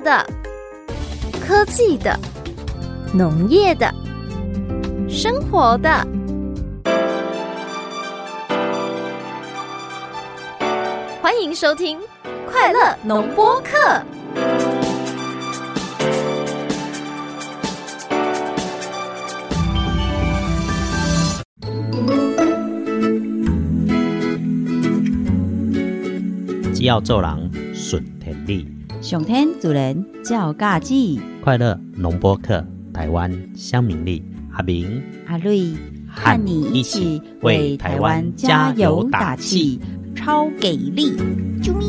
的、科技的、农业的、生活的。欢迎收听《快乐农播课》。只要做人，上天主人照家己，快乐农播客，台湾乡民力，阿明阿瑞和你一起为台湾加油打气，超给力！啾咪！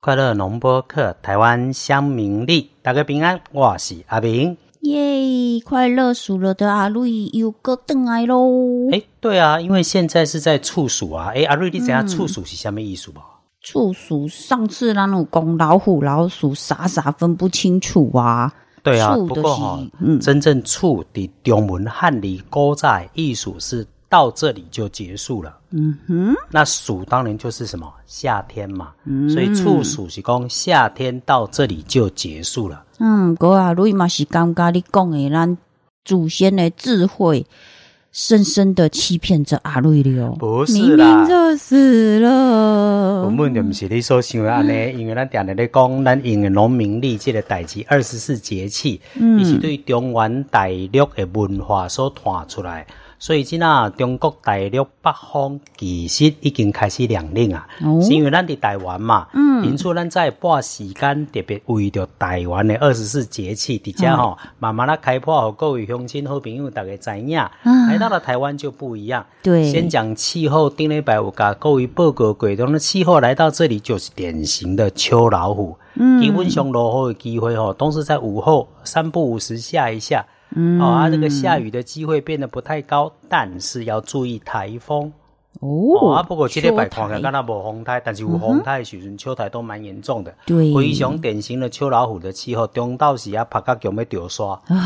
快乐农播客，台湾乡民力，大家平安，我是阿明。耶！快乐鼠了的阿瑞又个邓来喽！哎，对啊，因为现在是在处暑啊。哎，阿瑞，你知影处暑是下面意思不？处暑，上次那种公老虎、老鼠傻傻分不清楚啊。对啊，处不过哈、嗯，真正处的中文汉里古在艺术是到这里就结束了。嗯哼，那暑当然就是什么夏天嘛，嗯所以处暑是讲夏天到这里就结束了。嗯，哥阿瑞嘛是感觉你讲的咱祖先的智慧，深深的欺骗着阿瑞了哦。不是明啦明就死了。根本就不是你所想的安尼，因为咱定定咧讲，咱用的农民历这个代志，二十四节气，伊、是对中原大陆的文化所传出来。所以，今啊，中国大陆北方其实已经开始凉冷啊，哦。是因为咱伫台湾嘛，嗯，因此咱在半时间特别为着台湾的二十四节气，伫遮吼，慢慢啊开破，互各位乡亲好朋友大家知影。来到了台湾就不一样，对。先讲气候，顶礼拜有甲各位报告过，中的气候来到这里就是典型的秋老虎。嗯，基本上落雨的机会吼，都是在午后三不五时下一下。嗯，哦，啊，这个下雨的机会变得不太高，但是要注意台风。哦，哦啊，不过这礼拜看起来秋台敢若无风台，但是有风台的时阵，秋台都蛮严重的。对非常典型的秋老虎的气候，中到时啊，拍甲强要掉刷啊，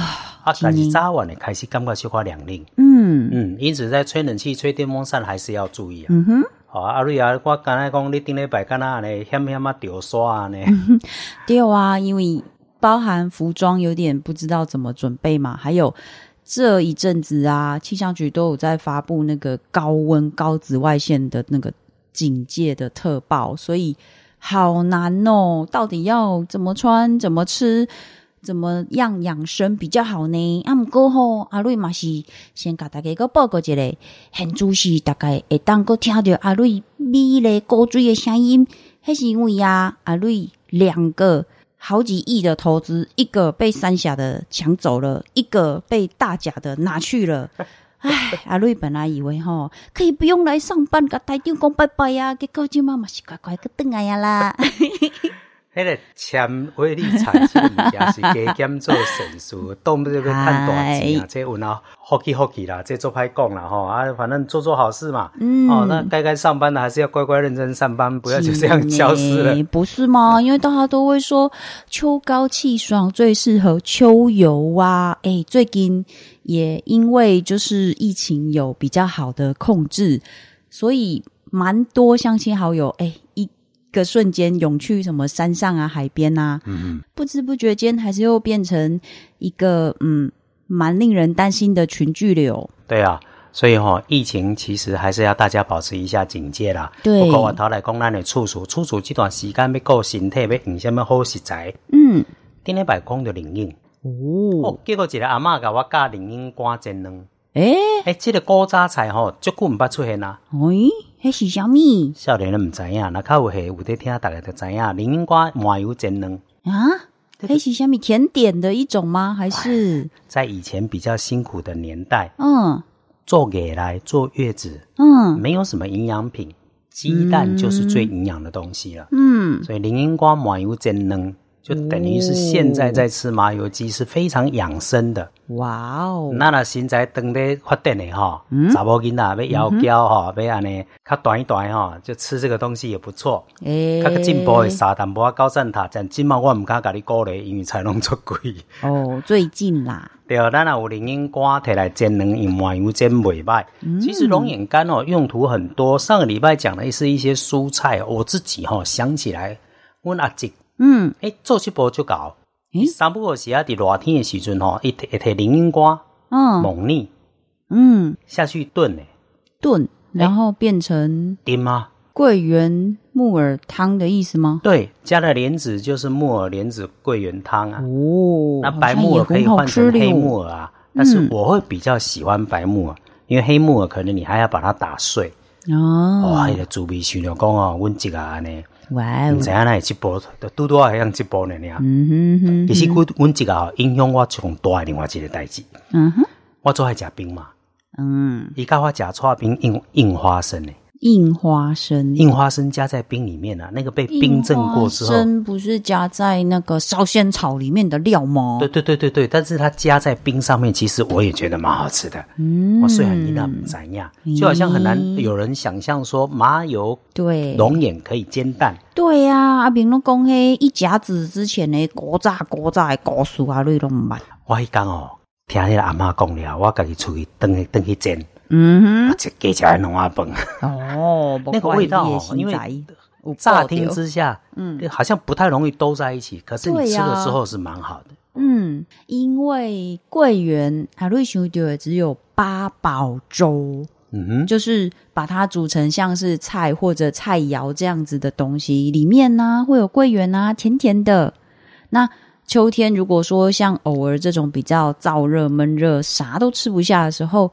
啊但是早晚的开始感觉小可凉冷。嗯嗯，因此在吹冷气、吹电风扇还是要注意啊。嗯哼，好、啊，阿瑞啊，我刚才讲你顶礼拜敢若安尼险险啊掉刷啊呢。对啊，因为包含服装有点不知道怎么准备嘛，还有这一阵子啊，气象局都有在发布那个高温、高紫外线的那个警戒的特报，所以好难哦，到底要怎么穿、怎么吃？怎么样养生比较好呢？啊，毋过吼，阿瑞嘛是先甲大家一个报告一个，很主是大概会当个听到阿瑞美丽高水的声音，迄是因为啊，阿瑞两个好几亿的投资，一个被三峡的抢走了，一个被大甲的拿去了。唉，阿瑞本来以为吼可以不用来上班，跟台长讲拜拜呀、结果今妈妈是乖乖个等来呀啦。迄个签威力产这个物件是加减做神数，动不动要趁大钱啊！这有啊，福气福气啦，这做歹讲啦吼啊，反正做做好事嘛。嗯，哦，那该该上班的还是要乖乖认真上班，不要就这样消失了不是吗？因为大家都会说秋高气爽最适合秋游啊。诶，最近也因为就是疫情有比较好的控制，所以蛮多相亲好友诶一个瞬间涌去什么山上啊、海边啊，嗯不知不觉间还是又变成一个嗯蛮令人担心的群聚流。对啊，所以哈、疫情其实还是要大家保持一下警戒啦。对不过我头来讲，咱的处暑，处暑这段时间要顾身体，要用什么好食材？嗯，顶礼拜讲着灵应，哦，哦，结果一个阿嬷甲我教灵应瓜煎卵。诶，诶，这个古早菜吼，足久毋捌出现啊。诶，迄是啥物？少年人毋知影，若较有系有在听，大家就知影。灵应瓜麻油煎卵，啊，黑喜虾米甜点的一种吗？还是在以前比较辛苦的年代，嗯做给来坐月子，嗯没有什么营养品，鸡蛋就是最营养的东西了。嗯，所以灵应瓜麻油煎卵，就等于是现在在吃麻油鸡是非常养生的。哇哦，那那身材长咧发展的吼，查某囡仔要窈窕吼，要安尼较短一短吼，就吃这个东西也不错。诶较个进步的沙淡薄啊高赞塔，但今嘛我唔敢甲你鼓励，因为菜拢出贵。哦，最近啦，对啊，咱若有龙眼干摕来煎两用麻油煎袂歹。其实龙眼干哦，用途很多。上个礼拜讲的是一些蔬菜，我自己哈、想起来，阮阿叔嗯，诶做一步就搞。诶？三不过时啊，伫热天的时阵吼，一摕一摕龙眼干嗯。猛腻嗯，下去炖呢，炖，然后变成丁吗，桂圆木耳汤的意思吗？对，加了莲子就是木耳莲子桂圆汤啊。哦那白木耳可以换成黑木耳啊，但是我会比较喜欢白木耳，因为黑木耳可能你还要把它打碎。哦，哇，迄个滋味想着讲哦，阮一个安尼，哇哦毋知，影那一步，拄拄啊迄样直播呢尔。嗯哼哼，其实阮阮一个影响我上大的另外一个代志，嗯哼，我做爱食冰嘛，嗯，伊甲我食串冰硬硬花生呢，硬花生，硬花生加在冰里面啊，那个被冰镇过之后。硬花，生不是加在那个烧仙草里面的料吗？对对对对对，但是它加在冰上面，其实我也觉得蛮好吃的。嗯，我虽然你那不怎样，就好像很难有人想象说麻油对，龙眼可以煎蛋，对呀、啊，阿明拢讲迄一甲子之前的古早古早的故事啊，你拢毋捌。我迄讲哦，听迄个阿妈讲了，我家己出去等去等去煎，嗯我这加起来哦，那个味道哦因为为乍听之下，嗯，好像不太容易兜在一起，可是你吃了之后是蛮好的。嗯，因为桂圆还瑞想到的只有八宝粥，嗯哼，就是把它煮成像是菜或者菜肴这样子的东西，里面呢会有桂圆啊，甜甜的。那秋天如果说像偶尔这种比较燥热闷热，啥都吃不下的时候，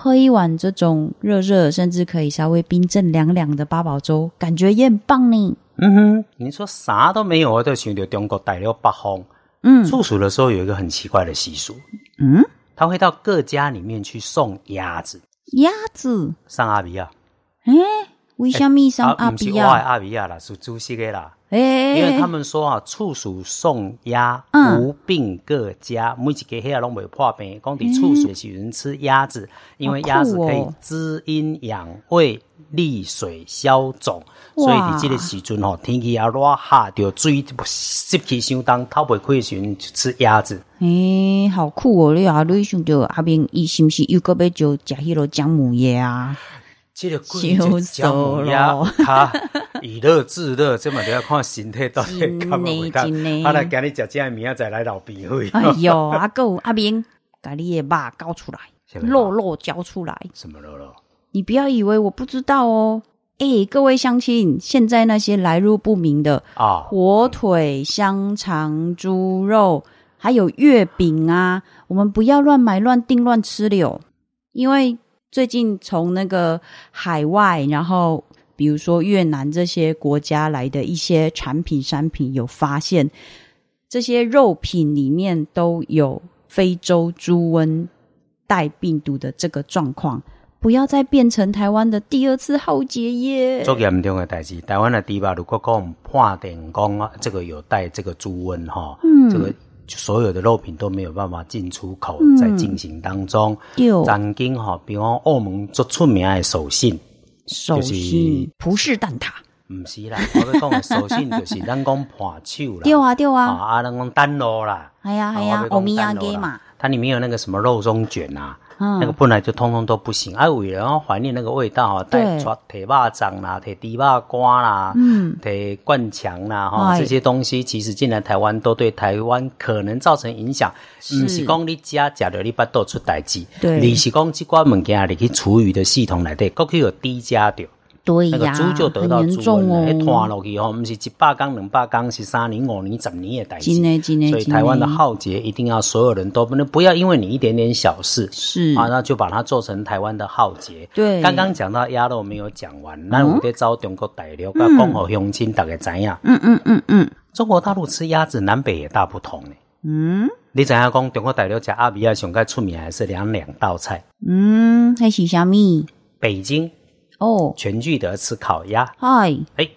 喝一碗这种热热甚至可以稍微冰镇凉凉的八宝粥，感觉也很棒呢。嗯哼，你说啥都没有，我就想到中国大陆北方，嗯。处暑的时候有一个很奇怪的习俗，嗯，他会到各家里面去送鸭子，鸭子，上阿比亚，诶、为什么上阿比亚？我的阿比亚啦，是主席的啦。诶、因为他们说啊，处暑送鸭，嗯无病各家，每一家遐拢袂破病。讲伫处暑的时阵吃鸭子，因为鸭子可以滋阴养胃、利水消肿，所以伫这个时阵吼，天气啊热下着水湿气相当，透袂开的时阵就吃鸭子。诶、好酷哦！你阿你想到阿明伊是毋是又搁要就食迄落姜母鸭啊？这个贵羞姜母涩鸭咯，以热制热，这嘛都要看身体到底真的敢不敢真的。啊，来今日食这个明仔再来老鼻会。哎呦，阿狗阿明，把你的肉交出来，肉肉肉交出来。什么肉肉？你不要以为我不知道哦。诶，各位乡亲，现在那些来路不明的啊，火腿、香肠、猪肉，还有月饼啊，我们不要乱买、乱订、乱吃了哦，因为最近从那个海外，然后比如说越南这些国家来的一些产品、商品，有发现这些肉品里面都有非洲猪瘟带病毒的这个状况。不要再变成台湾的第二次浩劫耶！最严重的代志，台湾的猪肉如果讲判定讲啊，这个有带这个猪瘟哈，嗯这个所有的肉品都没有办法进出口，嗯。在进行当中。有曾经哈，比方澳门最出名的手信，手就是葡式蛋挞，毋是啦，我要讲的手信就是咱讲盘手啦，对啊对啊。啊，啊，咱讲单肉啦，哎呀哎呀啊欧米亚单肉啦。给嘛，它里面有那个什么肉松卷啊。嗯。那个本来就通通都不行，啊，为了要怀念那个味道哈，带对。出铁巴掌啦、铁猪肉瓜啦、嗯，铁灌肠啦哈，哎。这些东西其实进来台湾都对台湾可能造成影响。是。不是讲你家食了你巴肚出代志，对。你是讲这款物件你去厨余的系统内底，过去有低加掉。那个对呀，猪就得到很猪瘟了，严重哦迄，拖落去吼，不是一百缸、两百缸，是三年、五年、十年的代志。真的真的所以台湾的浩劫一定要所有人都不能不要因为你一点点小事是啊，那就把它做成台湾的浩劫。对刚刚讲到鸭肉没有讲完，那我得招中国大陆，要讲互乡亲大概知影。嗯嗯嗯嗯中国大陆吃鸭子南北也大不同呢。嗯你知影讲中国大陆吃阿比亚上该出名还是两两道菜？嗯，还是虾米？北京哦，全聚德吃烤鸭，嗨，哎，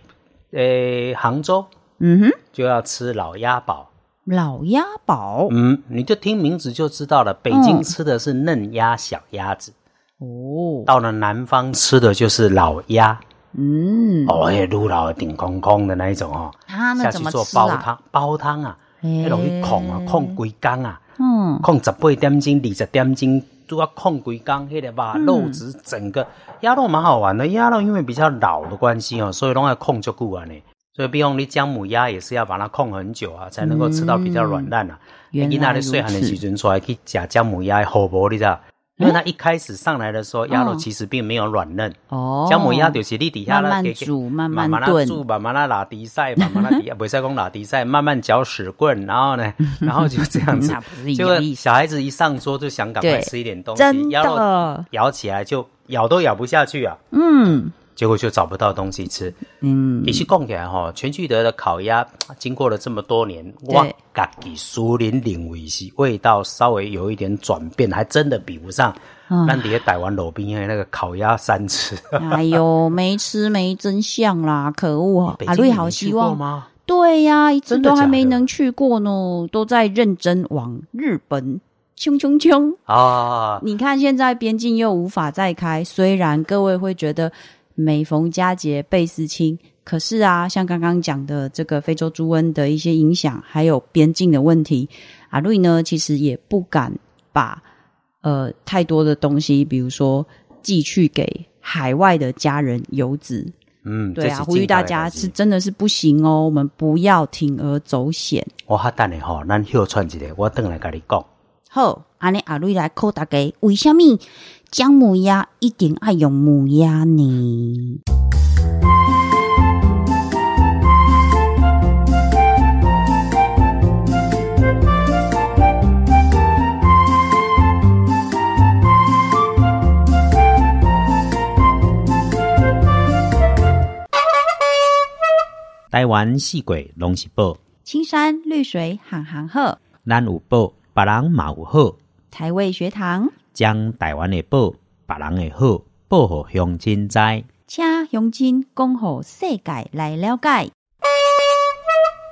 呃，杭州嗯哼，就要吃老鸭煲。老鸭煲嗯，你就听名字就知道了。北京吃的是嫩鸭、小鸭子，哦，到了南方吃的就是老鸭。嗯，哦，那卤老的顶空空的那一种哦，啊，那下去做？煲汤，煲汤啊，嘿。那容易控啊，控龟缸啊，嗯，控十八点钟、二十点钟都要控几缸，迄个把肉质整个鸭肉蛮好玩的。鸭肉因为比较老的关系哦，所以拢要控足久啊呢。所以比方你姜母鸭也是要把它控很久啊，才能够吃到比较软烂啊。原来如细汉的时此。阵出来去食姜母鸭好无，你知道？因为它一开始上来的时候，鸭肉其实并没有软嫩。哦，姜母鸭就是你底下慢慢给给煮慢慢慢慢煮，慢慢的拉低赛，慢慢的底，不是讲拉低赛，慢慢嚼屎棍，然后呢，然后就这样子。那不是一结果样意思。小孩子一上桌就想赶快吃一点东西，鸭肉，咬起来就咬都咬不下去啊，嗯结果就找不到东西吃。嗯，也是讲起来哈，全聚德的烤鸭经过了这么多年，我自己苏林领为是味道稍微有一点转变，还真的比不上嗯咱底下台湾路边的那个烤鸭三吃。哎呦，没吃没真相啦，可恶啊！阿瑞好希望，吗？对呀、一直都还没能去过呢，都在认真往日本冲冲冲。啊，你看现在边境又无法再开，虽然各位会觉得每逢佳节倍思亲，可是啊，像刚刚讲的这个非洲猪瘟的一些影响，还有边境的问题，阿瑞呢其实也不敢把呃太多的东西，比如说寄去给海外的家人游子。嗯，对啊，呼吁大家是真的是不行哦，我们不要铤而走险。我哈等你吼，咱休喘一下，我等来跟你讲。好，安尼阿瑞来考大家，为什么姜母鸭一定爱用母鸭呢？台湾四季拢是宝，青山绿水行行好，咱有宝，别人嘛有好，台味学堂，将台湾的宝，别人的好，报互乡亲知。请乡亲讲互世界来了解。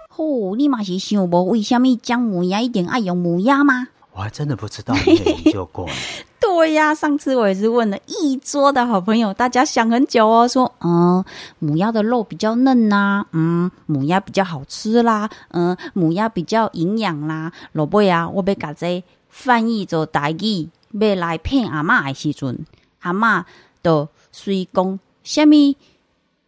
吼、你嘛是想无为什么姜母鸭一定爱用母鸭吗？我还真的不知道你有研究过。对呀，上次我也是问了一桌的好朋友，大家想很久哦，说，嗯，母鸭的肉比较嫩呐、嗯，母鸭比较好吃啦，嗯，母鸭比较营养啦。老贝啊，我被嘎这翻译做台语，要来骗阿嬷的时阵，阿嬷就随讲，什么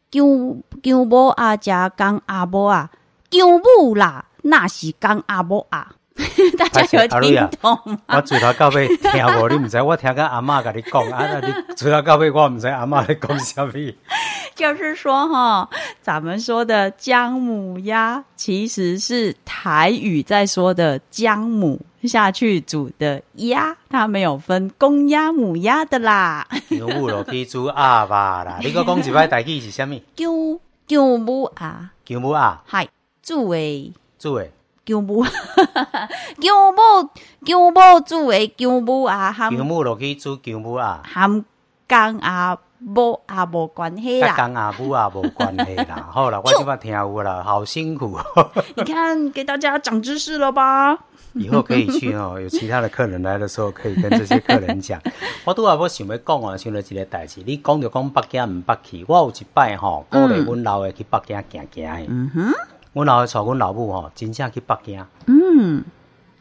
姜姜母啊，食姜阿母啊，姜母啦，那是姜阿母啊。大家有听懂吗？我从头到尾听无，你毋知，我听个阿嬷甲你讲，啊，那你从头到尾我毋知阿嬷咧讲啥物。就是说哈，咱们说的姜母鸭其实是台语在说的姜母下去煮的鸭，它没有分公鸭母鸭的啦。牛母落去煮鸭吧啦，你个讲一摆台语是啥物？姜姜母鸭，姜母鸭嗨，煮诶煮诶，姜母，姜母姜母煮的姜母啊，含姜母落去煮姜母鸭，含姜啊母啊无关系甲啦。姜阿母也无关系啦。好啦，我即摆听有啦，好辛苦哦。你看，给大家长知识了吧？以后可以去哦，有其他的客人来的时候，可以跟这些客人讲。我拄啊，我想要讲啊，想到一个代志，你讲就讲北京毋捌去，我有一摆吼，鼓励阮老的去北京行行的。嗯哼，阮老的带阮老母吼，真正去北京，嗯，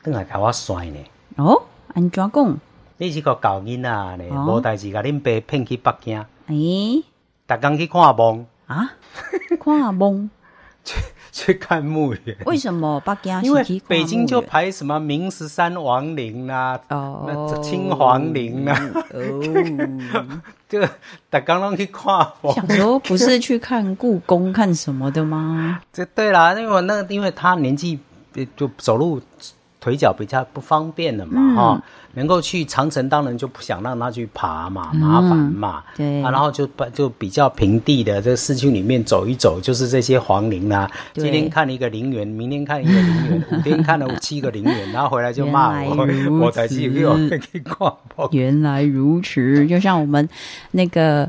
等来甲我算呢。哦，安怎讲？你是个教囡仔呢，哦。无代志甲恁爸骗去北京，诶、逐工去看梦，啊，看梦？去 去看墓园。为什么？北京因为北京就排什么明十三王陵啦、哦。那这清皇陵啦、哦，就逐工拢去看小时候不是去看故宫看什么的吗？这对啦，因为那因为他年纪呃就走路腿脚比较不方便了嘛，哈、能够去长城，当然就不想让他去爬嘛，麻烦嘛，对。啊，然后就把就比较平地的这个市区里面走一走，就是这些皇陵啊、对。今天看一个陵园，明天看一个陵园，五天看了七个陵园，然后回来就骂我 我才去给我去逛逛。原来如此，就像我们那个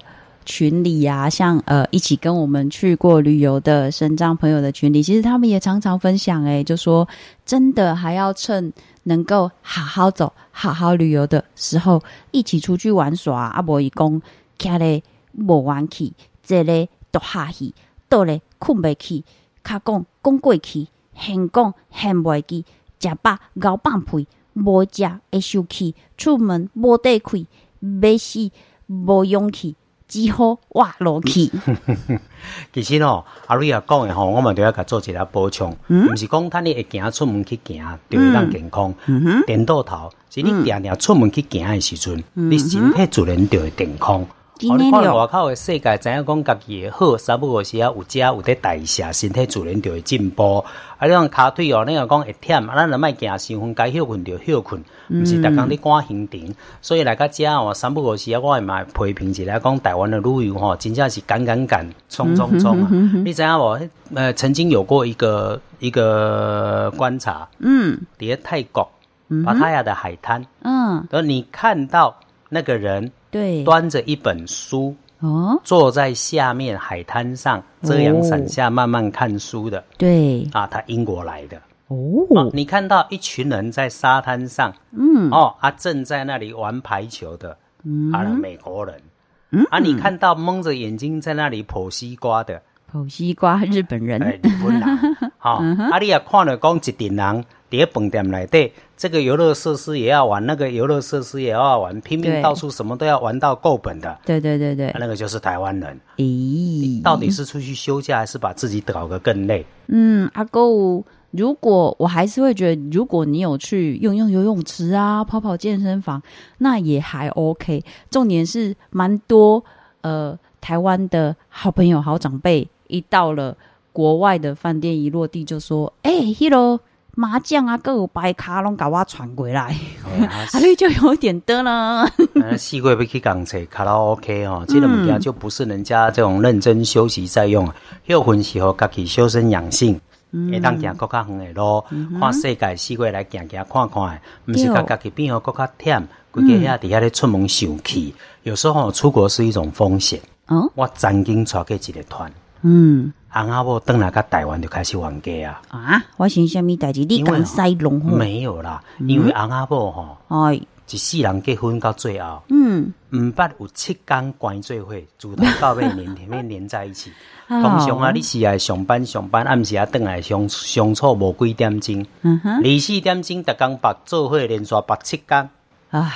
群里啊，像呃一起跟我们去过旅游的深藏朋友的群里，其实他们也常常分享、诶，就说真的还要趁能够好好走、好好旅游的时候，一起出去玩耍，啊，无伊讲徛咧无玩去，坐咧倒下去，倒咧困袂去，卡讲讲过去，现讲现袂记，食饱咬放屁，无食会生气，出门无地开，要死无勇气，只好活落去。其实哦，阿瑞也讲的吼，我们都要甲做一下补充，不是讲趁你会行出门去行，就会当健康。颠倒头，是你定定出门去行的时阵，你身体自然就会健康。哦，你看外口的世界，知影讲家己的好，三不五时啊有食有得代谢，身体自然就会进步。啊，你讲骹腿哦，你若讲会忝，啊，咱就莫行伤昏，该休困就休困，毋是逐工咧赶行程。所以来甲遮哦，三不五时啊，我会嘛批评一下讲台湾的旅游吼，真正是赶赶赶，冲冲冲啊！你知影无？呃，曾经有过一个一个观察，嗯，伫泰国巴塔亚的海滩，嗯，而你看到那个人。对，端着一本书，哦，坐在下面海滩上遮阳伞下慢慢看书的，对，啊，他英国来的，哦，你看到一群人在沙滩上，嗯，哦，啊，正在那里玩排球的，嗯，啊，美国人，嗯，啊，你看到蒙着眼睛在那里剖西瓜的，剖西瓜日本人，哎日本人，好，啊，你也看了讲一点人。叠饭店来对，这个游乐设施也要玩，那个游乐设施也要玩，拼命到处什么都要玩到够本的。对对对对，那个就是台湾人。咦，到底是出去休假，还是把自己搞得更累？嗯，阿狗，如果我还是会觉得，如果你有去用用游泳池啊，跑跑健身房，那也还 OK。重点是蛮多呃，台湾的好朋友、好长辈，一到了国外的饭店，一落地就说：“哎，Hello。”麻将啊，各有白卡拢甲我传过来，阿 你就有点得了。四个要去港车卡拉 OK 哦，这个物件就不是人家这种认真休息在用，休困时候家己修身养性，会当行更较远的路，看世界四个来行行看看，毋是甲家己变好更较忝，规个遐底遐咧出门受气。有时候出国是一种风险。哦，我曾经带过一个团。嗯。昂阿婆登来个台湾就开始冤家啊！啊，我想虾米代志？你讲西龙没有啦，因为昂阿婆吼，哎，一世人结婚到最后，嗯，毋捌有七天关聚会，自头到尾连天面连在一起。通常啊，你是来上班上班，暗时啊登来相相处无几点钟，嗯哼，二四点钟逐工白做伙连续白七天。啊，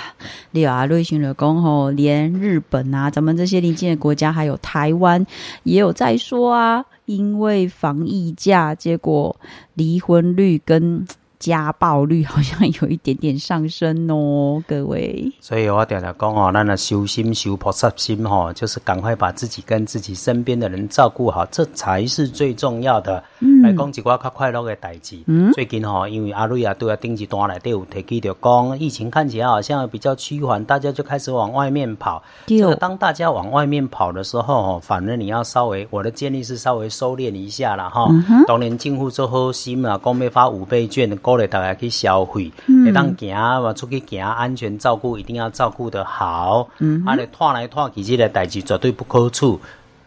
你啊，瑞星的讲吼，连日本啊，咱们这些邻近的国家，还有台湾，也有在说啊，因为防疫假，结果离婚率跟。家暴率好像有一点点上升哦，各位。所以我常常讲哦，那那修心修菩萨心哈，就是赶快把自己跟自己身边的人照顾好，这才是最重要的。来讲一寡较快乐的代志。最近哈，因为阿瑞亚都要顶一段来，都有提起着讲，疫情看起来好像比较趋缓，大家就开始往外面跑。这个当大家往外面跑的时候，反正你要稍微，我的建议是稍微收敛一下了哈。当年进户之后，新嘛讲要发五倍券大家去消费，会当行嘛出去行，安全照顾一定要照顾得好。嗯，啊，你拖来拖去，这个代志绝对不可取。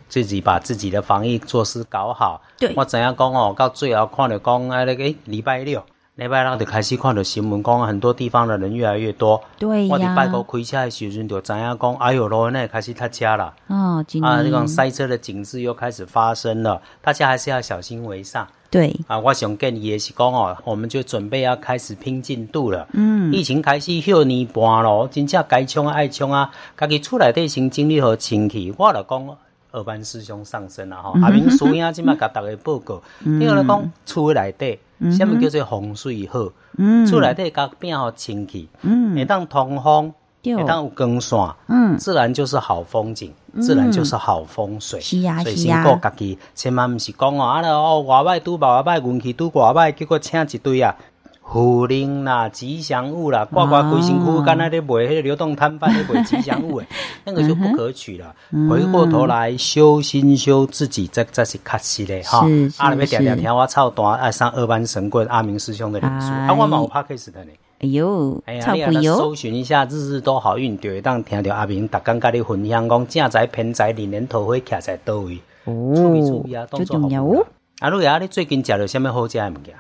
自己把自己的防疫措施搞好。对，我怎样讲哦？到最后看到讲啊，那个礼拜六，礼拜六就开始看到新闻，讲很多地方的人越来越多。对我礼拜五开车的时阵就怎样讲？哎呦，路那开始塞车了。哦，啊，这种塞车的景致又开始发生了，大家还是要小心为上。对啊，我想跟你也是讲哦，我们就准备要开始拼进度了。嗯，疫情开始休年半咯，真正该冲啊爱冲啊，家己厝内底先整理好清气。我来讲，二班师兄上身了吼，阿明叔兄即麦甲大家报告。第二来讲，厝内底，什么叫做风水好？嗯，厝内底甲变好清气，嗯，会当通风。每当有光线，嗯，自然就是好风景，自然就是好风水。是啊，所以先顾家己，千万毋是讲哦，啊哦，外卖拄外卖运气拄外卖，结果请一堆啊，福灵啦、吉祥物啦，挂挂规身躯，干那咧卖迄个流动摊贩咧卖吉祥物诶，那个就不可取了。回过头来修心修自己，这这是确实的哈。啊，你要点点听我操单爱上二班神棍阿明师兄的脸书，啊，我冇拍 case 的呢。哎呦，哎呀，你来搜寻一下，日日都好运，就会当听到阿明逐工甲你分享讲正财偏财，年年桃花徛在倒位。哦，注意注意啊，动作好。阿瑞啊，你最近食了什么好食的物件？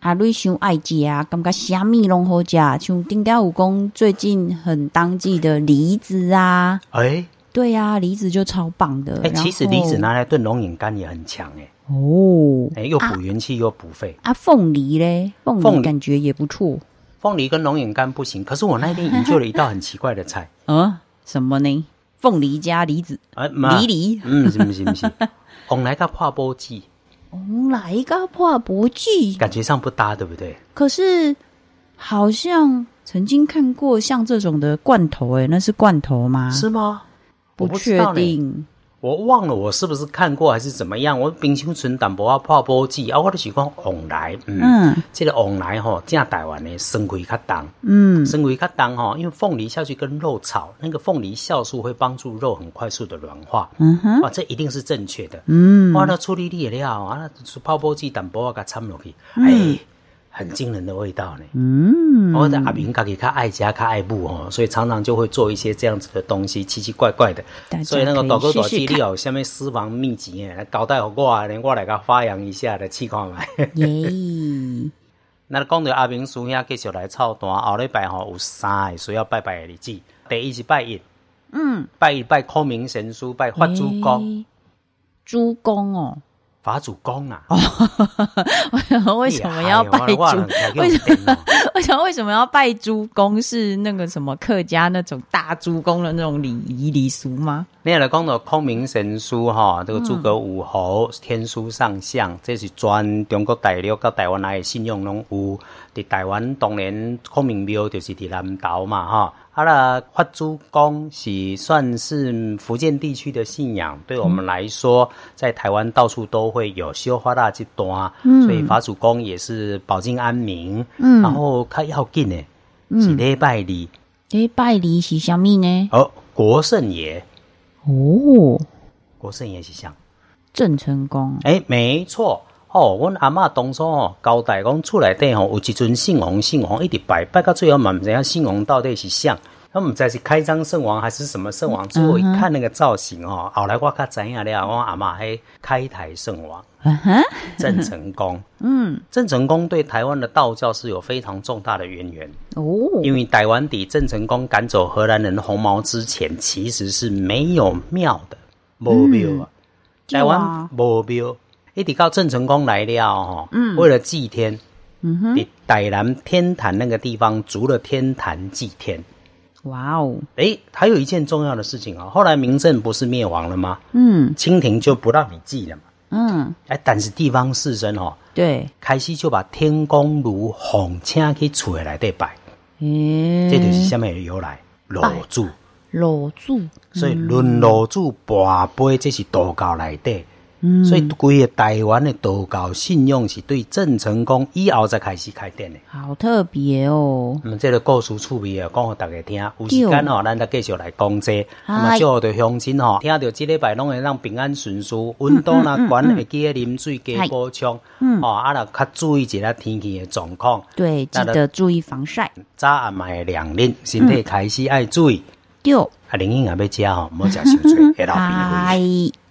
阿瑞想爱食，感觉虾米拢好食，像丁家武功最近很当季的梨子啊。哎，对呀，梨子就超棒的。哎，其实梨子拿来炖龙眼干也很强哎。哦，哎，又补元气又补肺。啊，凤梨嘞，凤梨感觉也不错。凤梨跟龙眼干不行。可是我那天研究了一道很奇怪的菜，嗯，什么呢？凤梨加梨子，啊，梨梨，嗯，是不是不是？往来个泡波剂，红来个破波剂。感觉上不搭，对不对？可是好像曾经看过像这种的罐头，诶，那是罐头吗？是吗？不确定。我忘了我是不是看过还是怎么样？我冰箱存淡薄啊泡波剂啊，我都喜欢往来，嗯，嗯。这个往来吼，正台湾的生龟较重，嗯，生龟较重吼，因为凤梨下去跟肉炒，那个凤梨酵素会帮助肉很快速的软化，嗯哼，啊，这一定是正确的。嗯，哇，那处理力料啊，那泡波剂淡薄啊，给它掺落去，哎，很惊人的味道呢。嗯，我在阿明家己较爱家较爱布哦，所以常常就会做一些这样子的东西，奇奇怪怪的。所以那个大哥大试试看。姐你有下面私房秘籍诶，来交代我，连我来个发扬一下的试看卖。耶，那讲到阿明叔兄继续来操蛋，后礼拜吼有三个需要拜拜的日子，第一是拜一，嗯，拜一拜孔明神书，拜法主公、诶猪公哦，法主公啊。为什么要拜？为什么？么？为什么为什么要拜猪公？是那个什么客家那种大猪公的那种礼仪礼俗吗？你来讲到孔明神书哈，这个诸葛武侯、天书上相，这是全中国大陆到台湾来的信仰拢有。伫台湾当年孔明庙就是伫南岛嘛哈，啊啦法主公是算是福建地区的信仰，对我们来说，在台湾到处都会有修花大这段，所以法主公也是保境安民。嗯，然后较要紧的是礼拜礼。礼，拜礼是什么呢？哦，国圣爷，哦，国圣爷是啥？郑成功。诶，没错。哦，阮阿嬷当初哦交代讲厝内底吼有一尊圣王，圣王一直拜拜到最后嘛，毋知影圣王到底是啥，他们在是开张圣王还是什么圣王。最后一看那个造型哦，后来我较知影了，我阿嬷迄开台圣王。郑成功。嗯，郑成功对台湾的道教是有非常重大的渊源，哦，因为台湾底郑成功赶走荷兰人红毛之前，其实是没有庙的，无庙啊。台湾无庙，一直到郑成功来了吼，为了祭天，嗯哼，伫台南天坛那个地方筑了天坛祭天。哇哦，诶，还有一件重要的事情啊，后来明郑不是灭亡了吗？嗯。清廷就不让你祭了嘛。嗯，哎，但是地方士绅哦，对，开始就把天公炉奉请去厝内底拜，诶，这就是下面的由来。炉主，裸住，所以论炉主跋杯，这是道教内底。嗯所以规个台湾的道教信仰是对郑成功以后才开始开店的。好特别哦。那么这个故事趣味啊，讲给大家听。有时间哦，咱再继续来讲这。那么祝福乡亲吼，听到这礼拜拢会让平安顺遂，温度若悬会记得啉水加补充。哦，啊，若较注意一下天气的状况，对，记得注意防晒。早暗嘛会凉冷，身体开始爱注意。六，啊，玲玲也要食吼，莫食伤多，会流鼻血。嗨。